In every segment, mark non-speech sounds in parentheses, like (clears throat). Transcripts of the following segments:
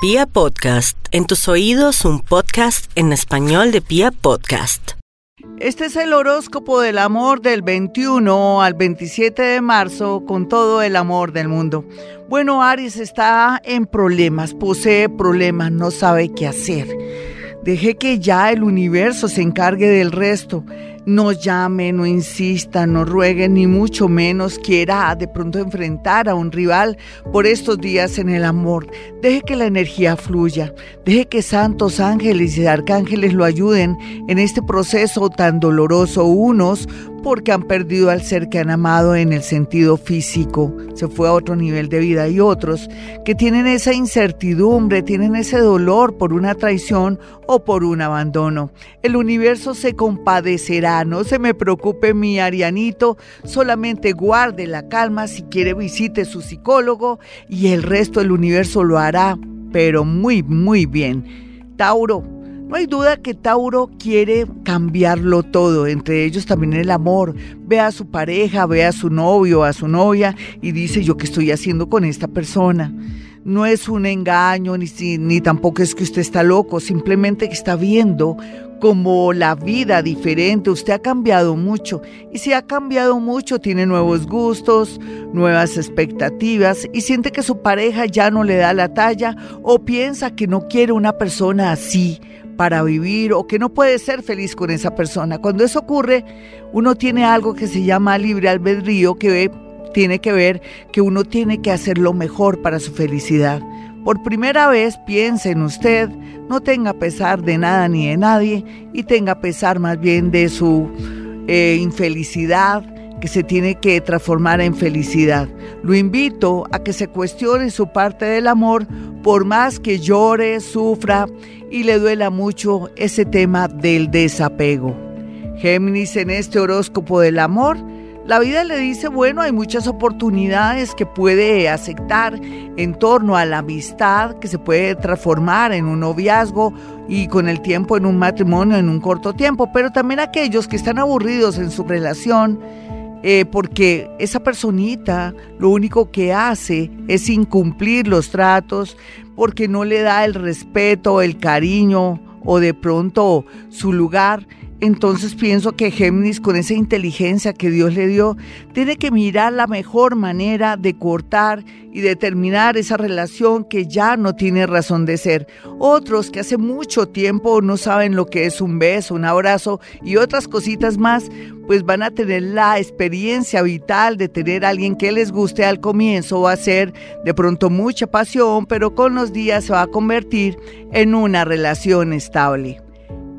Pia Podcast, en tus oídos un podcast en español de Pia Podcast. Este es el horóscopo del amor del 21 al 27 de marzo con todo el amor del mundo. Bueno, Aries está en problemas, posee problemas, no sabe qué hacer. Deje que ya el universo se encargue del resto no llame, no insista, no ruegue, ni mucho menos quiera de pronto enfrentar a un rival por estos días en el amor. Deje que la energía fluya, deje que santos ángeles y arcángeles lo ayuden en este proceso tan doloroso, unos porque han perdido al ser que han amado en el sentido físico, se fue a otro nivel de vida, y otros que tienen esa incertidumbre, tienen ese dolor por una traición o por un abandono. El universo se compadecerá, no se me preocupe mi Arianito, solamente guarde la calma, si quiere visite su psicólogo y el resto del universo lo hará, pero muy, muy bien. Tauro, no hay duda que Tauro quiere cambiarlo todo, entre ellos también el amor. Ve a su pareja, ve a su novio, a su novia y dice yo qué estoy haciendo con esta persona. No es un engaño ni, ni tampoco es que usted está loco, simplemente que está viendo como la vida diferente, usted ha cambiado mucho y si ha cambiado mucho tiene nuevos gustos, nuevas expectativas y siente que su pareja ya no le da la talla o piensa que no quiere una persona así para vivir o que no puede ser feliz con esa persona. Cuando eso ocurre, uno tiene algo que se llama libre albedrío que tiene que ver que uno tiene que hacer lo mejor para su felicidad. Por primera vez piense en usted, no tenga pesar de nada ni de nadie y tenga pesar más bien de su eh, infelicidad, que se tiene que transformar en felicidad. Lo invito a que se cuestione su parte del amor, por más que llore, sufra y le duela mucho ese tema del desapego. Géminis en este horóscopo del amor, la vida le dice, bueno, hay muchas oportunidades que puede aceptar en torno a la amistad, que se puede transformar en un noviazgo y con el tiempo en un matrimonio en un corto tiempo, pero también aquellos que están aburridos en su relación, eh, porque esa personita lo único que hace es incumplir los tratos, porque no le da el respeto, el cariño o de pronto su lugar entonces pienso que Géminis, con esa inteligencia que Dios le dio, tiene que mirar la mejor manera de cortar y de terminar esa relación que ya no tiene razón de ser. Otros que hace mucho tiempo no saben lo que es un beso, un abrazo y otras cositas más, pues van a tener la experiencia vital de tener a alguien que les guste al comienzo. Va a ser de pronto mucha pasión, pero con los días se va a convertir en una relación estable.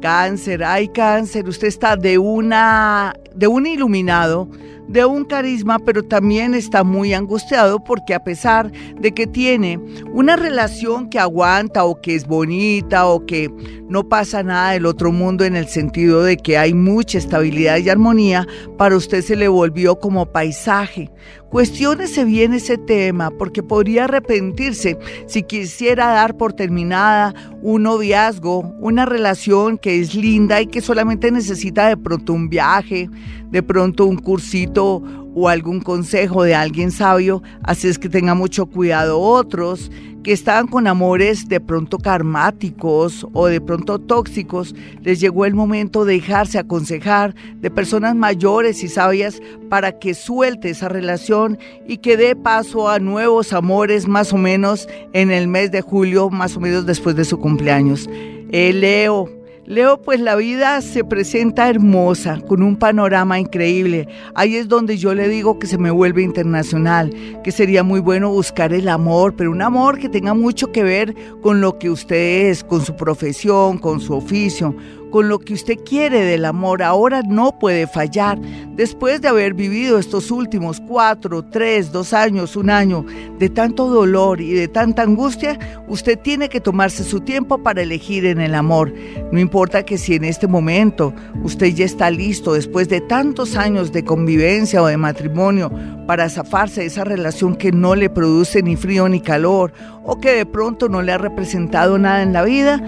Cáncer, hay cáncer, usted está de una de un iluminado, de un carisma, pero también está muy angustiado porque a pesar de que tiene una relación que aguanta o que es bonita o que no pasa nada del otro mundo en el sentido de que hay mucha estabilidad y armonía, para usted se le volvió como paisaje. Cuestiónese bien ese tema porque podría arrepentirse si quisiera dar por terminada un noviazgo, una relación que es linda y que solamente necesita de pronto un viaje, de pronto un cursito o algún consejo de alguien sabio, así es que tenga mucho cuidado otros que estaban con amores de pronto karmáticos o de pronto tóxicos, les llegó el momento de dejarse aconsejar de personas mayores y sabias para que suelte esa relación y que dé paso a nuevos amores más o menos en el mes de julio, más o menos después de su cumpleaños. Eh, Leo, Leo, pues la vida se presenta hermosa, con un panorama increíble. Ahí es donde yo le digo que se me vuelve internacional, que sería muy bueno buscar el amor, pero un amor que tenga mucho que ver con lo que usted es, con su profesión, con su oficio, con lo que usted quiere del amor, ahora no puede fallar. Después de haber vivido estos últimos cuatro, tres, dos años, un año de tanto dolor y de tanta angustia, usted tiene que tomarse su tiempo para elegir en el amor. No importa que si en este momento usted ya está listo, después de tantos años de convivencia o de matrimonio, para zafarse de esa relación que no le produce ni frío ni calor o que de pronto no le ha representado nada en la vida,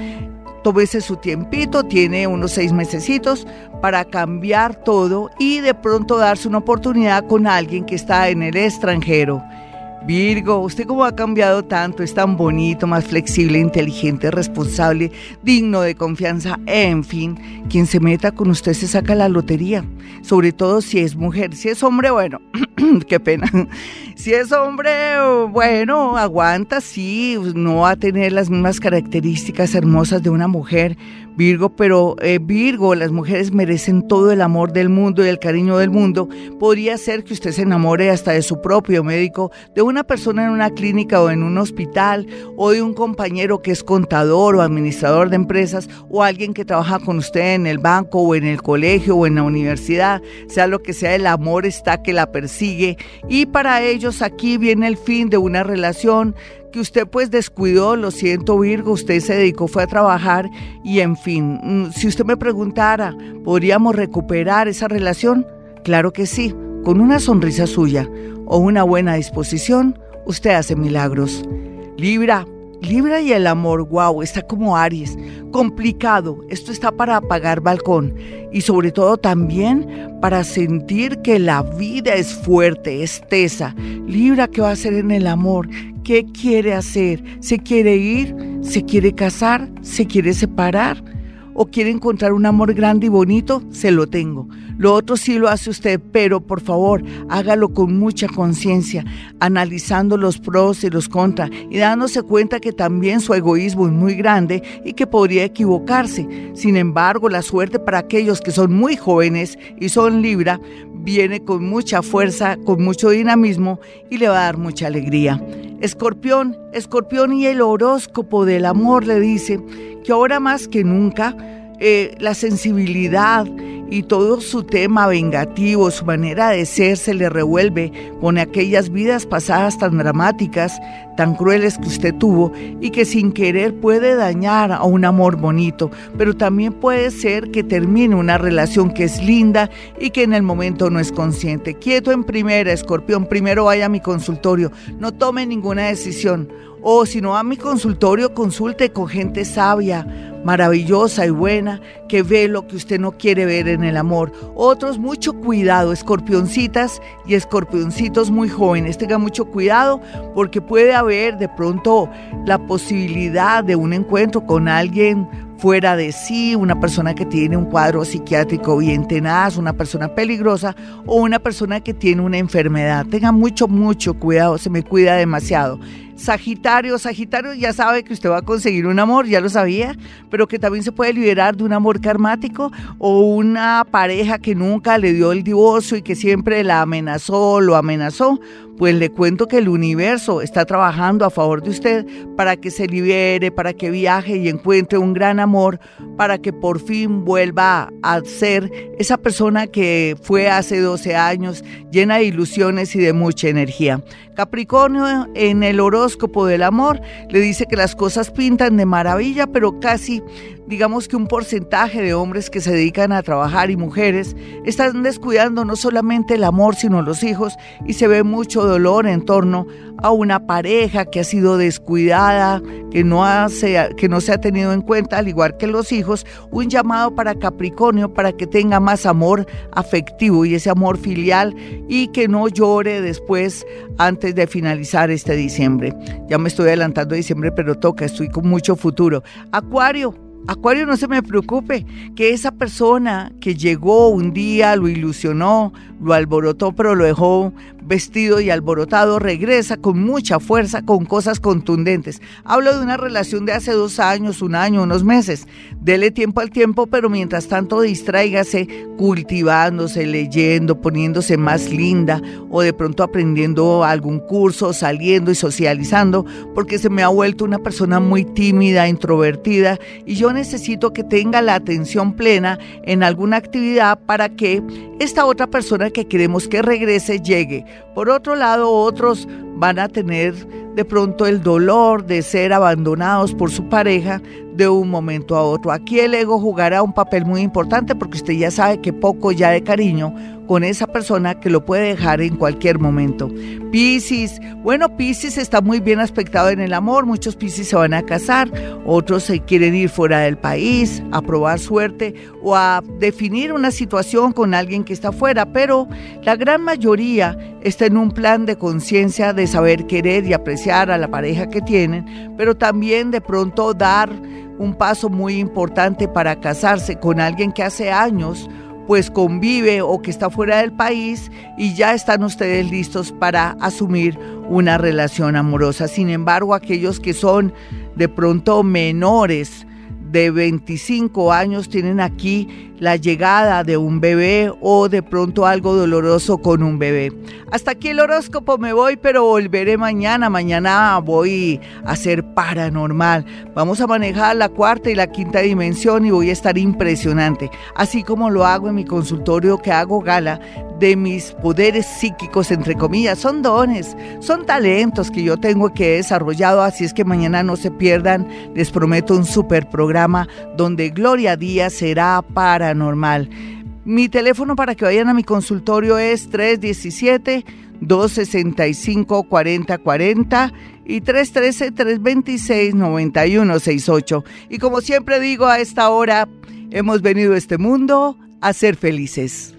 tómese su tiempito, tiene unos seis mesecitos para cambiar todo y de pronto darse una oportunidad con alguien que está en el extranjero. Virgo, usted cómo ha cambiado tanto, es tan bonito, más flexible, inteligente, responsable, digno de confianza, en fin, quien se meta con usted se saca la lotería, sobre todo si es mujer, si es hombre, bueno, (clears throat) qué pena, si es hombre, bueno, aguanta, sí, no va a tener las mismas características hermosas de una mujer, Virgo, pero eh, Virgo, las mujeres merecen todo el amor del mundo y el cariño del mundo. Podría ser que usted se enamore hasta de su propio médico, de una persona en una clínica o en un hospital, o de un compañero que es contador o administrador de empresas, o alguien que trabaja con usted en el banco o en el colegio o en la universidad, sea lo que sea, el amor está que la persigue. Y para ellos aquí viene el fin de una relación que usted pues descuidó, lo siento Virgo, usted se dedicó, fue a trabajar y en fin, mm, si usted me preguntara, ¿podríamos recuperar esa relación? Claro que sí, con una sonrisa suya o una buena disposición, usted hace milagros. Libra, Libra y el amor, wow, está como Aries, complicado. Esto está para apagar balcón y sobre todo también para sentir que la vida es fuerte, es tesa. Libra, ¿qué va a hacer en el amor? ¿Qué quiere hacer? ¿Se quiere ir? ¿Se quiere casar? ¿Se quiere separar? ¿O quiere encontrar un amor grande y bonito? Se lo tengo. Lo otro sí lo hace usted, pero por favor, hágalo con mucha conciencia, analizando los pros y los contras y dándose cuenta que también su egoísmo es muy grande y que podría equivocarse. Sin embargo, la suerte para aquellos que son muy jóvenes y son Libra viene con mucha fuerza, con mucho dinamismo y le va a dar mucha alegría. Escorpión, escorpión y el horóscopo del amor le dice que ahora más que nunca eh, la sensibilidad y todo su tema vengativo, su manera de ser se le revuelve con aquellas vidas pasadas tan dramáticas, tan crueles que usted tuvo y que sin querer puede dañar a un amor bonito, pero también puede ser que termine una relación que es linda y que en el momento no es consciente. Quieto en primera, escorpión, primero vaya a mi consultorio, no tome ninguna decisión. O si no a mi consultorio, consulte con gente sabia, maravillosa y buena que ve lo que usted no quiere ver en el amor. Otros, mucho cuidado, escorpioncitas y escorpioncitos muy jóvenes. Tengan mucho cuidado porque puede haber de pronto la posibilidad de un encuentro con alguien fuera de sí, una persona que tiene un cuadro psiquiátrico bien tenaz, una persona peligrosa o una persona que tiene una enfermedad. Tenga mucho, mucho cuidado, se me cuida demasiado. Sagitario, Sagitario ya sabe que usted va a conseguir un amor, ya lo sabía, pero que también se puede liberar de un amor karmático o una pareja que nunca le dio el divorcio y que siempre la amenazó, lo amenazó. Pues le cuento que el universo está trabajando a favor de usted para que se libere, para que viaje y encuentre un gran amor, para que por fin vuelva a ser esa persona que fue hace 12 años, llena de ilusiones y de mucha energía. Capricornio en el horóscopo del amor le dice que las cosas pintan de maravilla, pero casi digamos que un porcentaje de hombres que se dedican a trabajar y mujeres están descuidando no solamente el amor, sino los hijos y se ve mucho dolor en torno a una pareja que ha sido descuidada, que no, que no se ha tenido en cuenta, al igual que los hijos, un llamado para Capricornio para que tenga más amor afectivo y ese amor filial y que no llore después antes de finalizar este diciembre. Ya me estoy adelantando diciembre, pero toca, estoy con mucho futuro. Acuario, Acuario, no se me preocupe, que esa persona que llegó un día, lo ilusionó, lo alborotó, pero lo dejó vestido y alborotado, regresa con mucha fuerza, con cosas contundentes. Hablo de una relación de hace dos años, un año, unos meses. Dele tiempo al tiempo, pero mientras tanto distráigase cultivándose, leyendo, poniéndose más linda o de pronto aprendiendo algún curso, saliendo y socializando, porque se me ha vuelto una persona muy tímida, introvertida y yo necesito que tenga la atención plena en alguna actividad para que esta otra persona que queremos que regrese llegue. Por otro lado, otros van a tener de pronto el dolor de ser abandonados por su pareja de un momento a otro. Aquí el ego jugará un papel muy importante porque usted ya sabe que poco ya de cariño con esa persona que lo puede dejar en cualquier momento. Piscis, bueno, Piscis está muy bien aspectado en el amor, muchos Piscis se van a casar, otros se quieren ir fuera del país, a probar suerte o a definir una situación con alguien que está fuera, pero la gran mayoría está en un plan de conciencia de saber querer y apreciar a la pareja que tienen, pero también de pronto dar un paso muy importante para casarse con alguien que hace años pues convive o que está fuera del país y ya están ustedes listos para asumir una relación amorosa. Sin embargo, aquellos que son de pronto menores, de 25 años tienen aquí la llegada de un bebé o de pronto algo doloroso con un bebé. Hasta aquí el horóscopo me voy, pero volveré mañana. Mañana voy a ser paranormal. Vamos a manejar la cuarta y la quinta dimensión y voy a estar impresionante. Así como lo hago en mi consultorio que hago gala de mis poderes psíquicos, entre comillas, son dones, son talentos que yo tengo que he desarrollado, así es que mañana no se pierdan, les prometo un super donde Gloria Díaz será paranormal. Mi teléfono para que vayan a mi consultorio es 317 265 4040 y 313-326-9168. Y como siempre digo, a esta hora hemos venido a este mundo a ser felices.